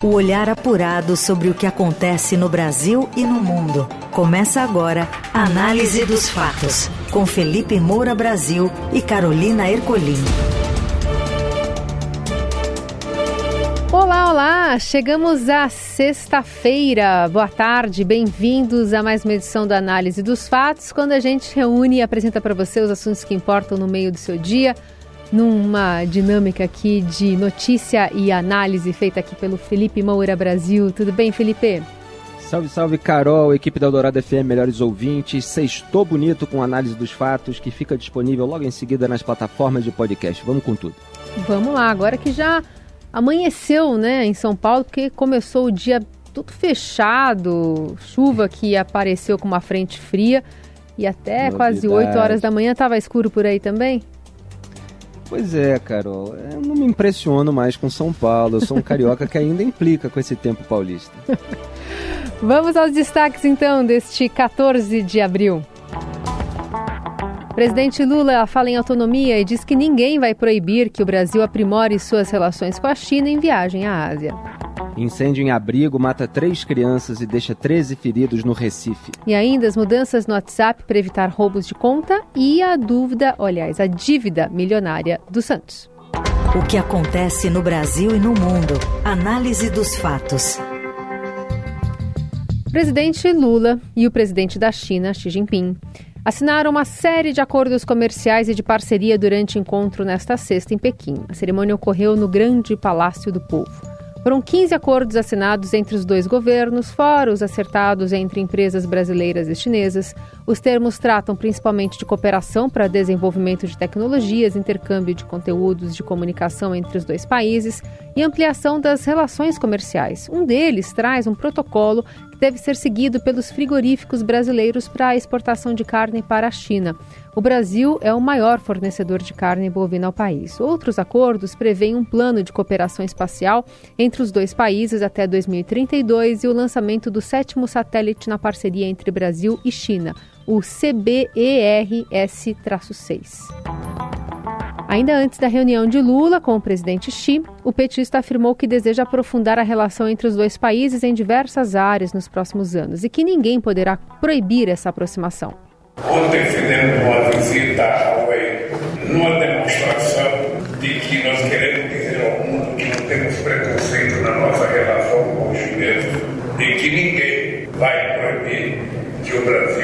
O olhar apurado sobre o que acontece no Brasil e no mundo. Começa agora a Análise dos Fatos, com Felipe Moura Brasil e Carolina Ercolim. Olá, olá! Chegamos à sexta-feira. Boa tarde, bem-vindos a mais uma edição da Análise dos Fatos, quando a gente reúne e apresenta para você os assuntos que importam no meio do seu dia numa dinâmica aqui de notícia e análise feita aqui pelo Felipe Moura Brasil. Tudo bem, Felipe? Salve, salve, Carol, equipe da Eldorado FM, melhores ouvintes. Sextou bonito com análise dos fatos que fica disponível logo em seguida nas plataformas de podcast. Vamos com tudo. Vamos lá, agora que já amanheceu, né, em São Paulo, porque começou o dia tudo fechado, chuva que apareceu com uma frente fria e até Novidade. quase 8 horas da manhã estava escuro por aí também? Pois é, Carol. Eu não me impressiono mais com São Paulo. Eu sou um carioca que ainda implica com esse tempo paulista. Vamos aos destaques então deste 14 de abril. Presidente Lula fala em autonomia e diz que ninguém vai proibir que o Brasil aprimore suas relações com a China em viagem à Ásia. Incêndio em abrigo mata três crianças e deixa 13 feridos no Recife. E ainda as mudanças no WhatsApp para evitar roubos de conta e a dúvida, aliás, a dívida milionária do Santos. O que acontece no Brasil e no mundo. Análise dos fatos. O presidente Lula e o presidente da China, Xi Jinping, assinaram uma série de acordos comerciais e de parceria durante o encontro nesta sexta em Pequim. A cerimônia ocorreu no Grande Palácio do Povo. Foram 15 acordos assinados entre os dois governos, fora os acertados entre empresas brasileiras e chinesas. Os termos tratam principalmente de cooperação para desenvolvimento de tecnologias, intercâmbio de conteúdos de comunicação entre os dois países e ampliação das relações comerciais. Um deles traz um protocolo que deve ser seguido pelos frigoríficos brasileiros para a exportação de carne para a China. O Brasil é o maior fornecedor de carne bovina ao país. Outros acordos prevêem um plano de cooperação espacial entre os dois países até 2032 e o lançamento do sétimo satélite na parceria entre Brasil e China, o CBERS-6. Ainda antes da reunião de Lula com o presidente Xi, o petista afirmou que deseja aprofundar a relação entre os dois países em diversas áreas nos próximos anos e que ninguém poderá proibir essa aproximação. Ontem fizemos uma visita à Huawei numa demonstração de que nós queremos dizer ao mundo que não temos preconceito na nossa relação com os chineses, de que ninguém vai proibir que o Brasil.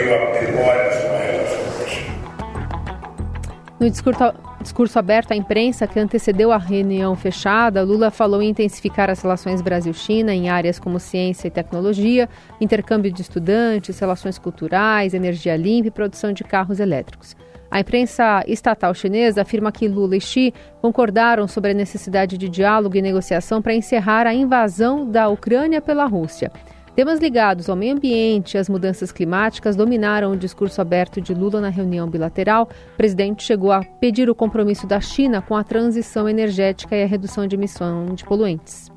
No discurso discurso aberto à imprensa que antecedeu a reunião fechada, Lula falou em intensificar as relações Brasil-China em áreas como ciência e tecnologia, intercâmbio de estudantes, relações culturais, energia limpa e produção de carros elétricos. A imprensa estatal chinesa afirma que Lula e Xi concordaram sobre a necessidade de diálogo e negociação para encerrar a invasão da Ucrânia pela Rússia. Temas ligados ao meio ambiente e às mudanças climáticas dominaram o discurso aberto de Lula na reunião bilateral. O presidente chegou a pedir o compromisso da China com a transição energética e a redução de emissão de poluentes.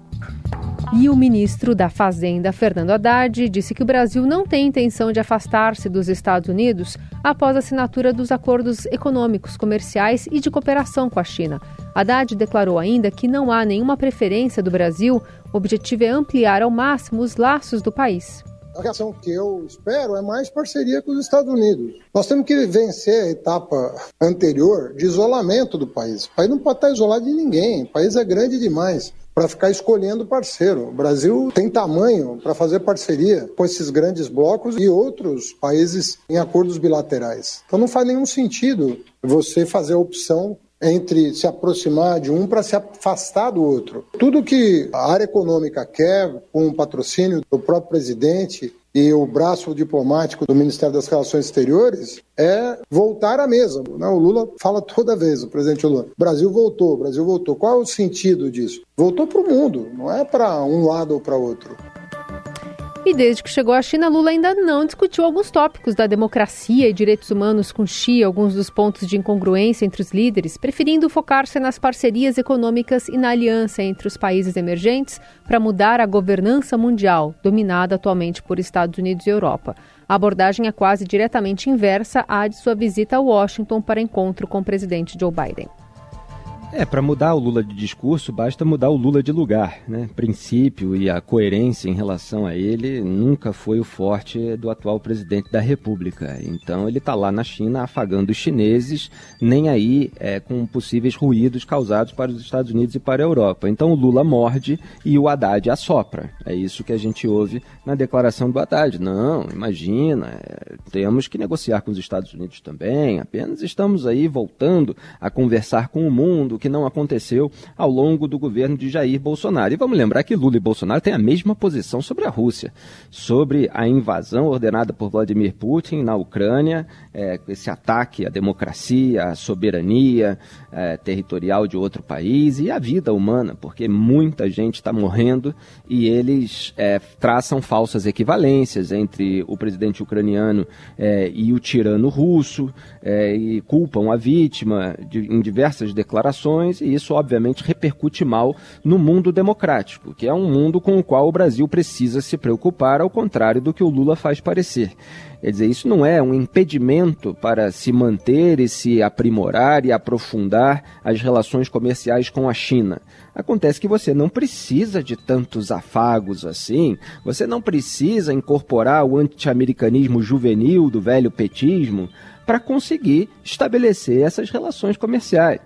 E o ministro da Fazenda, Fernando Haddad, disse que o Brasil não tem intenção de afastar-se dos Estados Unidos após a assinatura dos acordos econômicos, comerciais e de cooperação com a China. Haddad declarou ainda que não há nenhuma preferência do Brasil, objetivo é ampliar ao máximo os laços do país. A reação que eu espero é mais parceria com os Estados Unidos. Nós temos que vencer a etapa anterior de isolamento do país. O país não pode estar isolado de ninguém, o país é grande demais para ficar escolhendo parceiro. O Brasil tem tamanho para fazer parceria com esses grandes blocos e outros países em acordos bilaterais. Então não faz nenhum sentido você fazer a opção entre se aproximar de um para se afastar do outro. Tudo que a área econômica quer, com o patrocínio do próprio presidente e o braço diplomático do Ministério das Relações Exteriores é voltar à mesa. Né? O Lula fala toda vez, o presidente Lula, Brasil voltou, Brasil voltou. Qual é o sentido disso? Voltou para o mundo, não é para um lado ou para outro. E desde que chegou à China, Lula ainda não discutiu alguns tópicos da democracia e direitos humanos com Xi, alguns dos pontos de incongruência entre os líderes, preferindo focar-se nas parcerias econômicas e na aliança entre os países emergentes para mudar a governança mundial, dominada atualmente por Estados Unidos e Europa. A abordagem é quase diretamente inversa à de sua visita a Washington para encontro com o presidente Joe Biden. É, para mudar o Lula de discurso, basta mudar o Lula de lugar, né? Princípio e a coerência em relação a ele nunca foi o forte do atual presidente da República. Então ele está lá na China afagando os chineses, nem aí é, com possíveis ruídos causados para os Estados Unidos e para a Europa. Então o Lula morde e o Haddad assopra. É isso que a gente ouve na declaração do Haddad. Não, imagina, é, temos que negociar com os Estados Unidos também, apenas estamos aí voltando a conversar com o mundo, que não aconteceu ao longo do governo de Jair Bolsonaro. E vamos lembrar que Lula e Bolsonaro têm a mesma posição sobre a Rússia, sobre a invasão ordenada por Vladimir Putin na Ucrânia, é, esse ataque à democracia, à soberania é, territorial de outro país e à vida humana, porque muita gente está morrendo e eles é, traçam falsas equivalências entre o presidente ucraniano é, e o tirano russo é, e culpam a vítima de, em diversas declarações e isso obviamente repercute mal no mundo democrático, que é um mundo com o qual o Brasil precisa se preocupar, ao contrário do que o Lula faz parecer. Quer dizer, isso não é um impedimento para se manter e se aprimorar e aprofundar as relações comerciais com a China. Acontece que você não precisa de tantos afagos assim, você não precisa incorporar o anti-americanismo juvenil do velho petismo para conseguir estabelecer essas relações comerciais.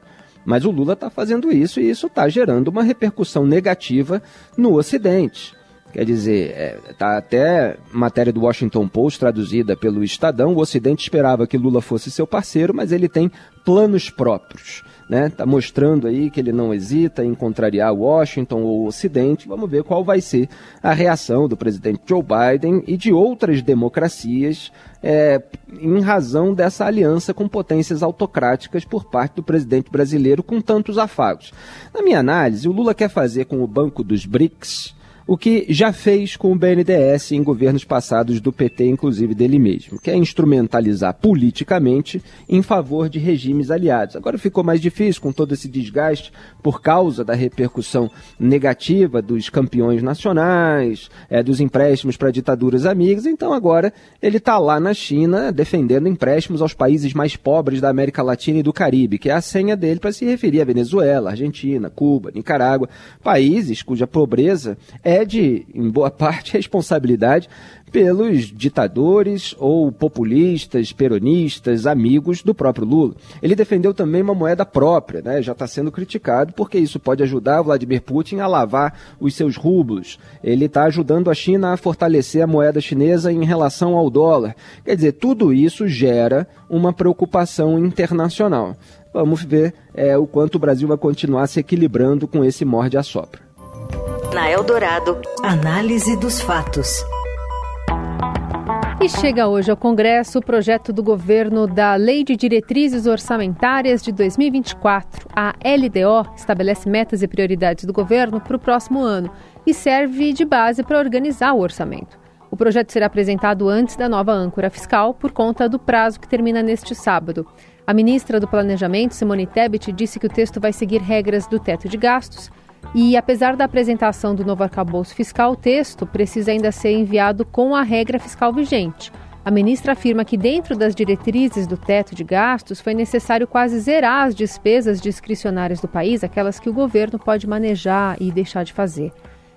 Mas o Lula está fazendo isso e isso está gerando uma repercussão negativa no Ocidente. Quer dizer, está é, até matéria do Washington Post traduzida pelo Estadão. O Ocidente esperava que Lula fosse seu parceiro, mas ele tem planos próprios. Né? Tá mostrando aí que ele não hesita em contrariar Washington ou o Ocidente. Vamos ver qual vai ser a reação do presidente Joe Biden e de outras democracias é, em razão dessa aliança com potências autocráticas por parte do presidente brasileiro com tantos afagos. Na minha análise, o Lula quer fazer com o Banco dos BRICS o que já fez com o BNDES em governos passados do PT, inclusive dele mesmo, que é instrumentalizar politicamente em favor de regimes aliados. Agora ficou mais difícil com todo esse desgaste por causa da repercussão negativa dos campeões nacionais, é, dos empréstimos para ditaduras amigas, então agora ele está lá na China defendendo empréstimos aos países mais pobres da América Latina e do Caribe, que é a senha dele para se referir a Venezuela, Argentina, Cuba, Nicarágua, países cuja pobreza é de, em boa parte, responsabilidade pelos ditadores ou populistas, peronistas, amigos do próprio Lula. Ele defendeu também uma moeda própria, né? já está sendo criticado porque isso pode ajudar Vladimir Putin a lavar os seus rublos. Ele está ajudando a China a fortalecer a moeda chinesa em relação ao dólar. Quer dizer, tudo isso gera uma preocupação internacional. Vamos ver é, o quanto o Brasil vai continuar se equilibrando com esse morde-a-sopra. Na Eldorado, análise dos fatos. E chega hoje ao Congresso o projeto do governo da Lei de Diretrizes Orçamentárias de 2024. A LDO estabelece metas e prioridades do governo para o próximo ano e serve de base para organizar o orçamento. O projeto será apresentado antes da nova âncora fiscal por conta do prazo que termina neste sábado. A ministra do Planejamento, Simone Tebet, disse que o texto vai seguir regras do teto de gastos e apesar da apresentação do novo arcabouço fiscal, o texto precisa ainda ser enviado com a regra fiscal vigente. A ministra afirma que, dentro das diretrizes do teto de gastos, foi necessário quase zerar as despesas discricionárias do país, aquelas que o governo pode manejar e deixar de fazer.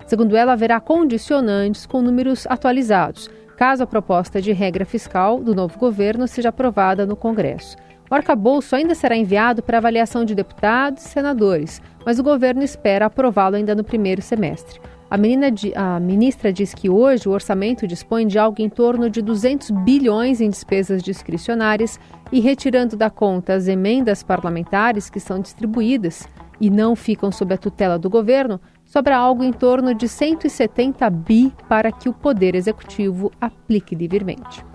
Segundo ela, haverá condicionantes com números atualizados, caso a proposta de regra fiscal do novo governo seja aprovada no Congresso. O arcabouço ainda será enviado para avaliação de deputados e senadores, mas o governo espera aprová-lo ainda no primeiro semestre. A, a, ministra diz que hoje o orçamento dispõe de algo em torno de 200 bilhões em despesas discricionárias e retirando da conta as emendas parlamentares que são distribuídas e não ficam sob a tutela do governo, sobra algo em torno de 170 bi para que o Poder Executivo aplique livremente.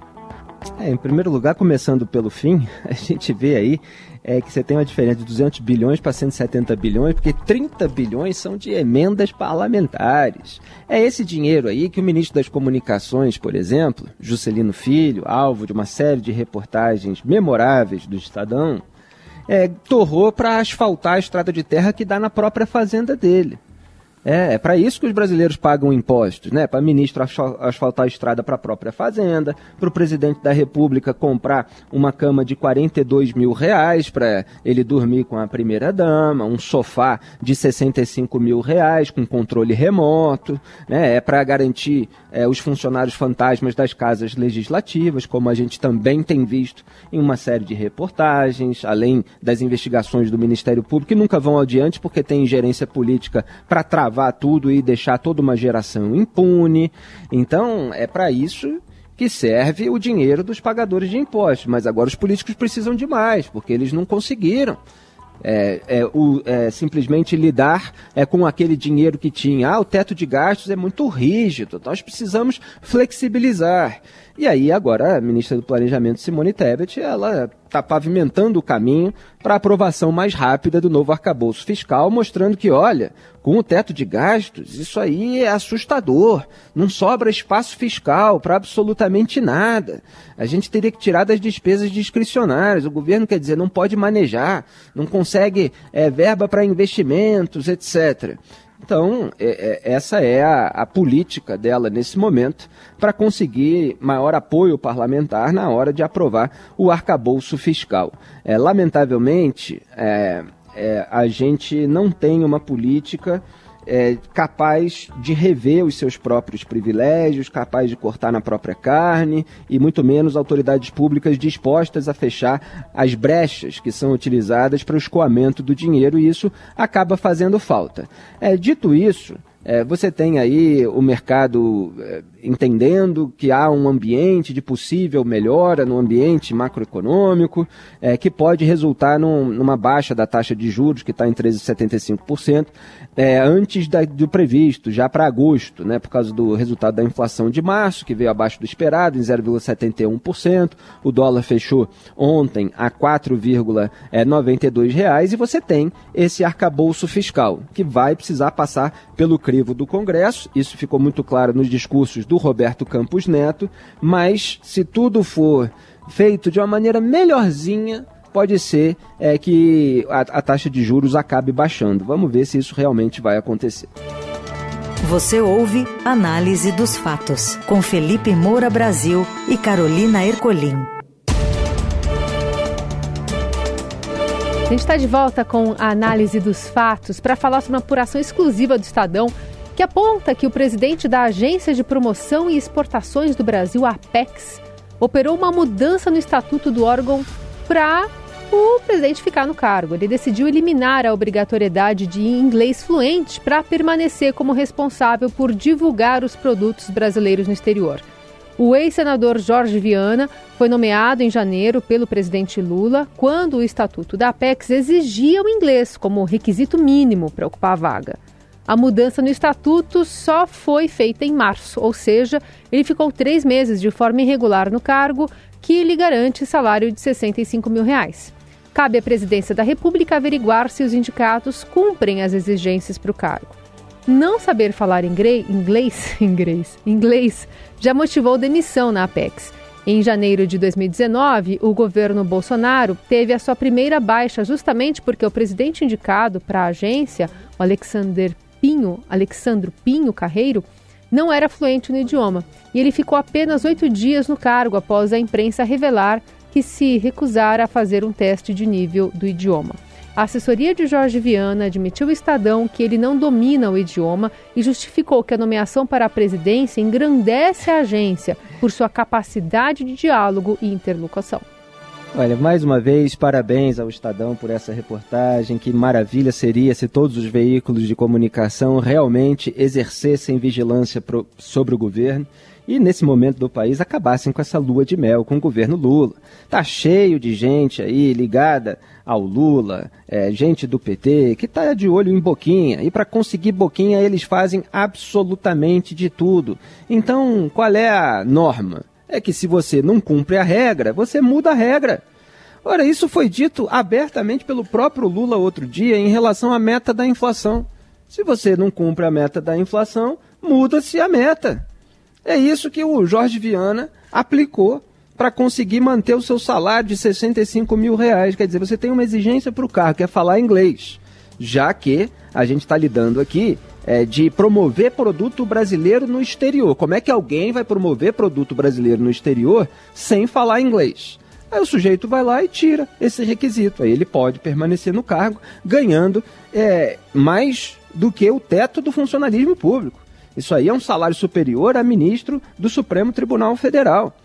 É, em primeiro lugar, começando pelo fim, a gente vê aí é que você tem uma diferença de 200 bilhões para 170 bilhões, porque 30 bilhões são de emendas parlamentares. É esse dinheiro aí que o ministro das Comunicações, por exemplo, Juscelino Filho, alvo de uma série de reportagens memoráveis do Estadão, é, torrou para asfaltar a estrada de terra que dá na própria fazenda dele. É, é para isso que os brasileiros pagam impostos, né? Para ministro asfaltar a estrada para a própria fazenda, para o presidente da República comprar uma cama de 42 mil reais para ele dormir com a primeira dama, um sofá de 65 mil reais com controle remoto, né? É para garantir é, os funcionários fantasmas das casas legislativas, como a gente também tem visto em uma série de reportagens, além das investigações do Ministério Público, que nunca vão adiante porque tem ingerência política para travar travar tudo e deixar toda uma geração impune. Então, é para isso que serve o dinheiro dos pagadores de impostos. Mas agora os políticos precisam de mais, porque eles não conseguiram. É, é, o, é, simplesmente lidar é, com aquele dinheiro que tinha. Ah, o teto de gastos é muito rígido, nós precisamos flexibilizar. E aí agora a ministra do Planejamento, Simone Tebet, ela está pavimentando o caminho para a aprovação mais rápida do novo arcabouço fiscal, mostrando que, olha, com o teto de gastos, isso aí é assustador. Não sobra espaço fiscal para absolutamente nada. A gente teria que tirar das despesas discricionárias. O governo, quer dizer, não pode manejar, não consegue é, verba para investimentos, etc. Então, é, é, essa é a, a, política dela nesse momento para conseguir maior apoio parlamentar na hora de aprovar o arcabouço fiscal. É, lamentavelmente, é, é, a gente não tem uma política é, capaz de rever os seus próprios privilégios, capaz de cortar na própria carne e muito menos autoridades públicas dispostas a fechar as brechas que são utilizadas para o escoamento do dinheiro e isso acaba fazendo falta. É, dito isso, você tem aí o mercado é, entendendo que há um ambiente de possível melhora no ambiente macroeconômico, é, que pode resultar num, numa baixa da taxa de juros, que está em 13,75%, é, antes da, do previsto, já para agosto, né, por causa do resultado da inflação de março, que veio abaixo do esperado, em 0,71%. O dólar fechou ontem a 4,92 reais, e você tem esse arcabouço fiscal, que vai precisar passar pelo do Congresso. Isso ficou muito claro nos discursos do Roberto Campos Neto, mas se tudo for feito de uma maneira melhorzinha, pode ser é, que a, a taxa de juros acabe baixando. Vamos ver se isso realmente vai acontecer. Você ouve Análise dos Fatos, com Felipe Moura Brasil e Carolina Ercolim. A gente está de volta com a análise dos fatos para falar sobre uma apuração exclusiva do Estadão que aponta que o presidente da Agência de Promoção e Exportações do Brasil, Apex, operou uma mudança no estatuto do órgão para o presidente ficar no cargo. Ele decidiu eliminar a obrigatoriedade de inglês fluente para permanecer como responsável por divulgar os produtos brasileiros no exterior. O ex-senador Jorge Viana foi nomeado em janeiro pelo presidente Lula, quando o estatuto da Apex exigia o inglês como requisito mínimo para ocupar a vaga. A mudança no estatuto só foi feita em março, ou seja, ele ficou três meses de forma irregular no cargo, que lhe garante salário de 65 mil reais. Cabe à presidência da República averiguar se os indicados cumprem as exigências para o cargo. Não saber falar inglês, inglês, inglês já motivou demissão na Apex. Em janeiro de 2019, o governo Bolsonaro teve a sua primeira baixa justamente porque o presidente indicado para a agência, o Alexander Pinho, Alexandro Pinho Carreiro, não era fluente no idioma e ele ficou apenas oito dias no cargo após a imprensa revelar que se recusara a fazer um teste de nível do idioma. A assessoria de Jorge Viana admitiu ao Estadão que ele não domina o idioma e justificou que a nomeação para a presidência engrandece a agência por sua capacidade de diálogo e interlocução. Olha, mais uma vez, parabéns ao Estadão por essa reportagem. Que maravilha seria se todos os veículos de comunicação realmente exercessem vigilância pro, sobre o governo e, nesse momento do país, acabassem com essa lua de mel com o governo Lula. Tá cheio de gente aí ligada ao Lula, é, gente do PT, que tá de olho em Boquinha. E para conseguir Boquinha, eles fazem absolutamente de tudo. Então, qual é a norma? É que se você não cumpre a regra, você muda a regra. Ora, isso foi dito abertamente pelo próprio Lula outro dia em relação à meta da inflação. Se você não cumpre a meta da inflação, muda-se a meta. É isso que o Jorge Viana aplicou para conseguir manter o seu salário de 65 mil reais. Quer dizer, você tem uma exigência para o carro, que é falar inglês. Já que a gente está lidando aqui é, de promover produto brasileiro no exterior. Como é que alguém vai promover produto brasileiro no exterior sem falar inglês? Aí o sujeito vai lá e tira esse requisito. Aí ele pode permanecer no cargo, ganhando é, mais do que o teto do funcionalismo público. Isso aí é um salário superior a ministro do Supremo Tribunal Federal.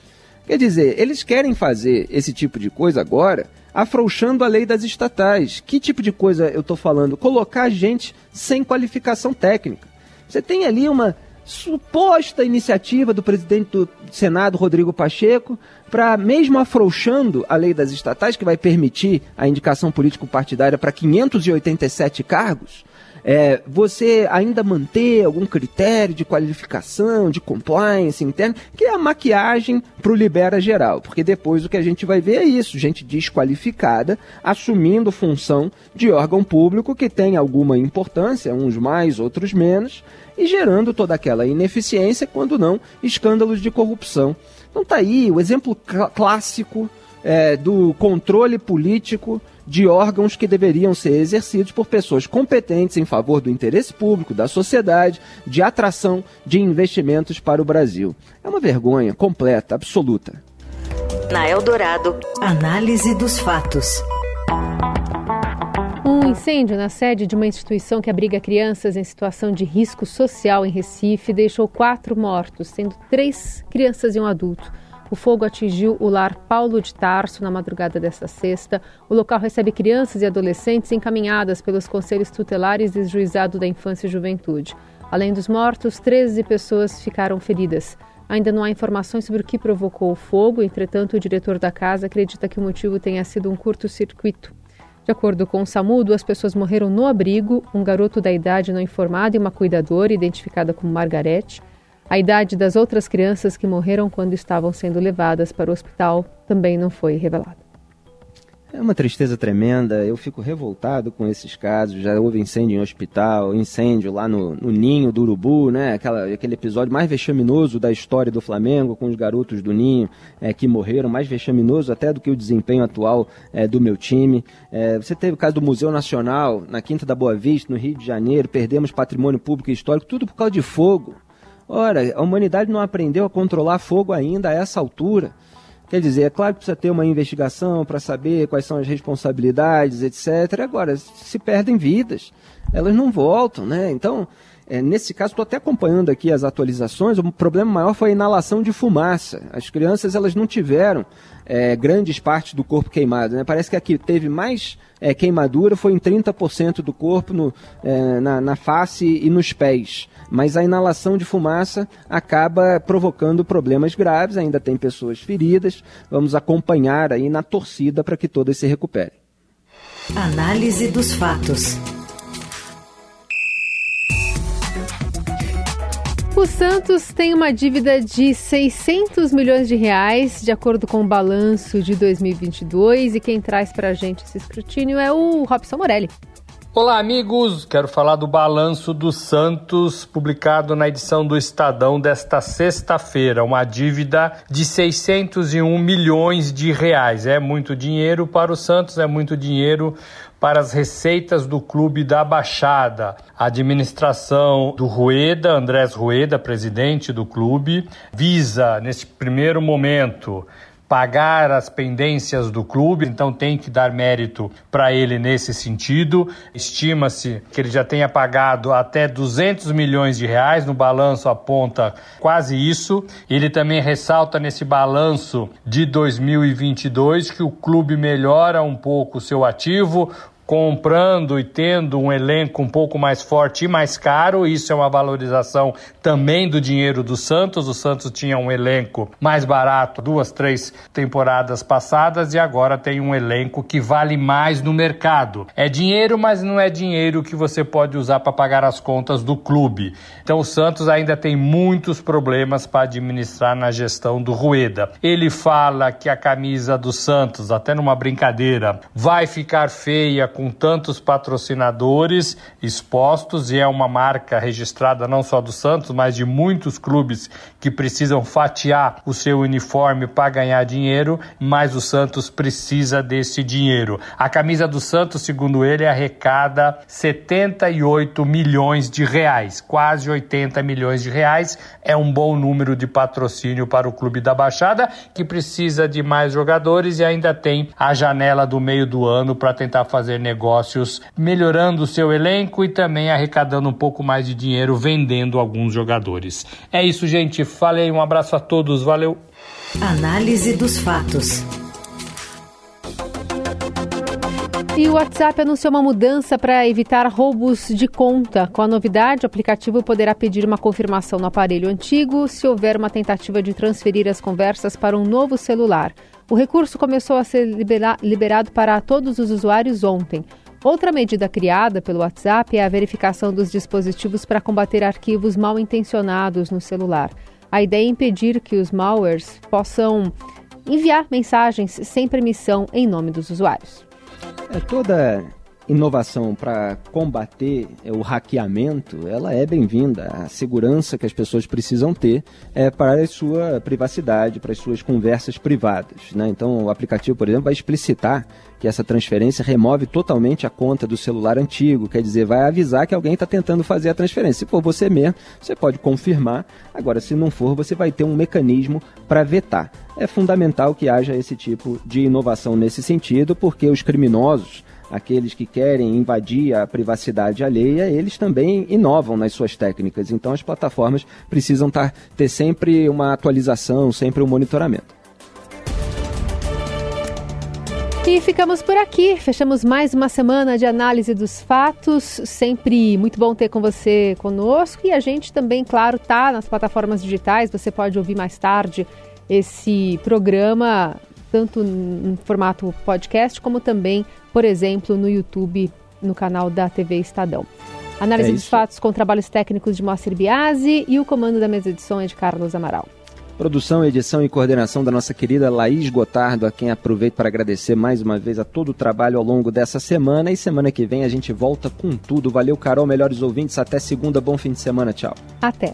Quer dizer, eles querem fazer esse tipo de coisa agora afrouxando a lei das estatais. Que tipo de coisa eu estou falando? Colocar gente sem qualificação técnica. Você tem ali uma suposta iniciativa do presidente do Senado, Rodrigo Pacheco, para, mesmo afrouxando a lei das estatais, que vai permitir a indicação político-partidária para 587 cargos, é, você ainda manter algum critério de qualificação, de compliance interna, que é a maquiagem para o libera geral, porque depois o que a gente vai ver é isso, gente desqualificada assumindo função de órgão público que tem alguma importância, uns mais, outros menos, e gerando toda aquela ineficiência, quando não, escândalos de corrupção. Então tá aí o exemplo cl clássico é, do controle político de órgãos que deveriam ser exercidos por pessoas competentes em favor do interesse público, da sociedade, de atração de investimentos para o Brasil. É uma vergonha completa, absoluta. Na Eldorado, análise dos fatos. Um incêndio na sede de uma instituição que abriga crianças em situação de risco social em Recife deixou quatro mortos, sendo três crianças e um adulto. O fogo atingiu o lar Paulo de Tarso na madrugada desta sexta. O local recebe crianças e adolescentes encaminhadas pelos conselhos tutelares e juizado da infância e juventude. Além dos mortos, 13 pessoas ficaram feridas. Ainda não há informações sobre o que provocou o fogo, entretanto, o diretor da casa acredita que o motivo tenha sido um curto-circuito. De acordo com o SAMU, duas pessoas morreram no abrigo, um garoto da idade não informada e uma cuidadora, identificada como Margarete. A idade das outras crianças que morreram quando estavam sendo levadas para o hospital também não foi revelada. É uma tristeza tremenda, eu fico revoltado com esses casos. Já houve incêndio em hospital, incêndio lá no, no Ninho do Urubu, né? Aquela, aquele episódio mais vexaminoso da história do Flamengo, com os garotos do Ninho é, que morreram, mais vexaminoso até do que o desempenho atual é, do meu time. É, você teve o caso do Museu Nacional, na Quinta da Boa Vista, no Rio de Janeiro, perdemos patrimônio público e histórico, tudo por causa de fogo. Ora, a humanidade não aprendeu a controlar fogo ainda a essa altura. Quer dizer, é claro que precisa ter uma investigação para saber quais são as responsabilidades, etc. Agora, se perdem vidas, elas não voltam, né? Então, é, nesse caso, estou até acompanhando aqui as atualizações. O problema maior foi a inalação de fumaça. As crianças elas não tiveram é, grandes partes do corpo queimado. Né? Parece que aqui teve mais é, queimadura, foi em 30% do corpo, no, é, na, na face e nos pés. Mas a inalação de fumaça acaba provocando problemas graves. Ainda tem pessoas feridas. Vamos acompanhar aí na torcida para que todas se recuperem. Análise dos fatos. O Santos tem uma dívida de 600 milhões de reais, de acordo com o balanço de 2022, e quem traz para a gente esse escrutínio é o Robson Morelli. Olá, amigos! Quero falar do balanço do Santos, publicado na edição do Estadão desta sexta-feira. Uma dívida de 601 milhões de reais. É muito dinheiro para o Santos, é muito dinheiro para as receitas do Clube da Baixada. A administração do Rueda, Andrés Rueda, presidente do clube, visa, neste primeiro momento, pagar as pendências do clube, então tem que dar mérito para ele nesse sentido. Estima-se que ele já tenha pagado até 200 milhões de reais, no balanço aponta quase isso. Ele também ressalta nesse balanço de 2022 que o clube melhora um pouco o seu ativo, comprando e tendo um elenco um pouco mais forte e mais caro. Isso é uma valorização também do dinheiro do Santos. O Santos tinha um elenco mais barato duas, três temporadas passadas e agora tem um elenco que vale mais no mercado. É dinheiro, mas não é dinheiro que você pode usar para pagar as contas do clube. Então o Santos ainda tem muitos problemas para administrar na gestão do Rueda. Ele fala que a camisa do Santos, até numa brincadeira, vai ficar feia com tantos patrocinadores expostos e é uma marca registrada não só do Santos, mas de muitos clubes que precisam fatiar o seu uniforme para ganhar dinheiro, mas o Santos precisa desse dinheiro. A camisa do Santos, segundo ele, arrecada 78 milhões de reais, quase 80 milhões de reais. É um bom número de patrocínio para o clube da Baixada, que precisa de mais jogadores e ainda tem a janela do meio do ano para tentar fazer negócios, melhorando o seu elenco e também arrecadando um pouco mais de dinheiro vendendo alguns jogadores. É isso, gente. Falei, um abraço a todos, valeu. Análise dos fatos. E o WhatsApp anunciou uma mudança para evitar roubos de conta. Com a novidade, o aplicativo poderá pedir uma confirmação no aparelho antigo se houver uma tentativa de transferir as conversas para um novo celular. O recurso começou a ser libera liberado para todos os usuários ontem. Outra medida criada pelo WhatsApp é a verificação dos dispositivos para combater arquivos mal intencionados no celular. A ideia é impedir que os malwares possam enviar mensagens sem permissão em nome dos usuários. É toda inovação para combater o hackeamento, ela é bem-vinda. A segurança que as pessoas precisam ter é para a sua privacidade, para as suas conversas privadas. Né? Então, o aplicativo, por exemplo, vai explicitar que essa transferência remove totalmente a conta do celular antigo, quer dizer, vai avisar que alguém está tentando fazer a transferência. Se for você mesmo, você pode confirmar. Agora, se não for, você vai ter um mecanismo para vetar. É fundamental que haja esse tipo de inovação nesse sentido, porque os criminosos aqueles que querem invadir a privacidade alheia, eles também inovam nas suas técnicas. Então as plataformas precisam tar, ter sempre uma atualização, sempre um monitoramento. E ficamos por aqui. Fechamos mais uma semana de análise dos fatos. Sempre muito bom ter com você conosco. E a gente também, claro, tá nas plataformas digitais. Você pode ouvir mais tarde esse programa, tanto em formato podcast, como também por exemplo, no YouTube, no canal da TV Estadão. Análise é dos fatos com trabalhos técnicos de Moacir Biasi e o comando da mesa edição é de Carlos Amaral. Produção, edição e coordenação da nossa querida Laís Gotardo, a quem aproveito para agradecer mais uma vez a todo o trabalho ao longo dessa semana. E semana que vem a gente volta com tudo. Valeu, Carol, melhores ouvintes. Até segunda, bom fim de semana. Tchau. Até.